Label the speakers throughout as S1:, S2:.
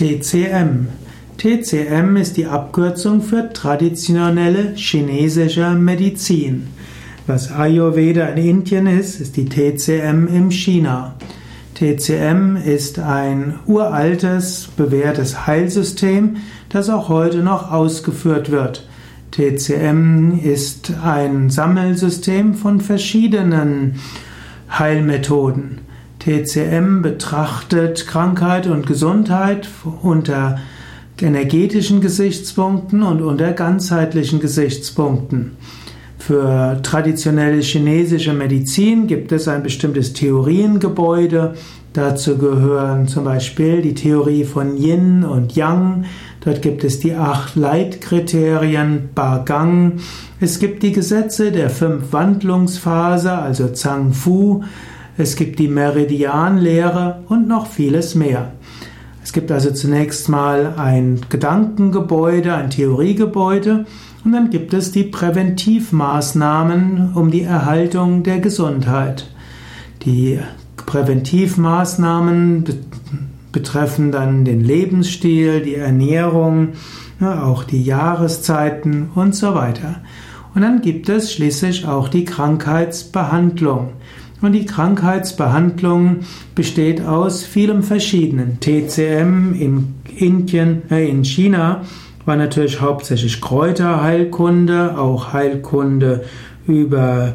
S1: TCM. TCM ist die Abkürzung für traditionelle chinesische Medizin. Was Ayurveda in Indien ist, ist die TCM in China. TCM ist ein uraltes, bewährtes Heilsystem, das auch heute noch ausgeführt wird. TCM ist ein Sammelsystem von verschiedenen Heilmethoden. TCM betrachtet Krankheit und Gesundheit unter energetischen Gesichtspunkten und unter ganzheitlichen Gesichtspunkten. Für traditionelle chinesische Medizin gibt es ein bestimmtes Theoriengebäude. Dazu gehören zum Beispiel die Theorie von Yin und Yang. Dort gibt es die acht Leitkriterien Gang. Es gibt die Gesetze der fünf Wandlungsphase, also Zhang Fu. Es gibt die Meridianlehre und noch vieles mehr. Es gibt also zunächst mal ein Gedankengebäude, ein Theoriegebäude und dann gibt es die Präventivmaßnahmen um die Erhaltung der Gesundheit. Die Präventivmaßnahmen betreffen dann den Lebensstil, die Ernährung, auch die Jahreszeiten und so weiter. Und dann gibt es schließlich auch die Krankheitsbehandlung. Und die Krankheitsbehandlung besteht aus vielem verschiedenen. TCM in Indien, äh in China war natürlich hauptsächlich Kräuterheilkunde, auch Heilkunde über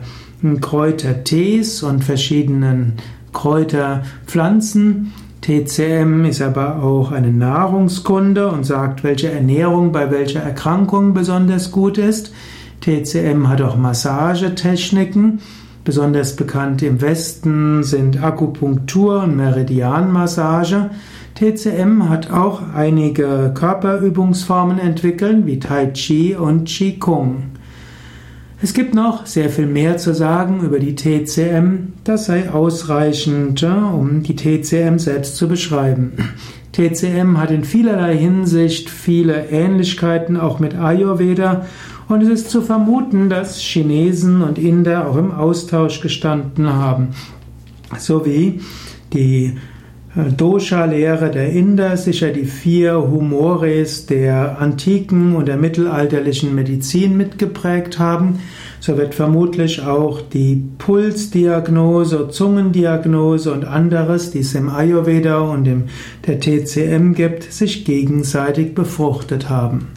S1: Kräutertees und verschiedenen Kräuterpflanzen. TCM ist aber auch eine Nahrungskunde und sagt, welche Ernährung bei welcher Erkrankung besonders gut ist. TCM hat auch Massagetechniken Besonders bekannt im Westen sind Akupunktur und Meridianmassage. TCM hat auch einige Körperübungsformen entwickelt, wie Tai Chi und Qigong. Es gibt noch sehr viel mehr zu sagen über die TCM. Das sei ausreichend, um die TCM selbst zu beschreiben. TCM hat in vielerlei Hinsicht viele Ähnlichkeiten auch mit Ayurveda und es ist zu vermuten, dass Chinesen und Inder auch im Austausch gestanden haben. So wie die Dosha-Lehre der Inder sicher die vier Humores der antiken und der mittelalterlichen Medizin mitgeprägt haben, so wird vermutlich auch die Pulsdiagnose, Zungendiagnose und anderes, die es im Ayurveda und im der TCM gibt, sich gegenseitig befruchtet haben.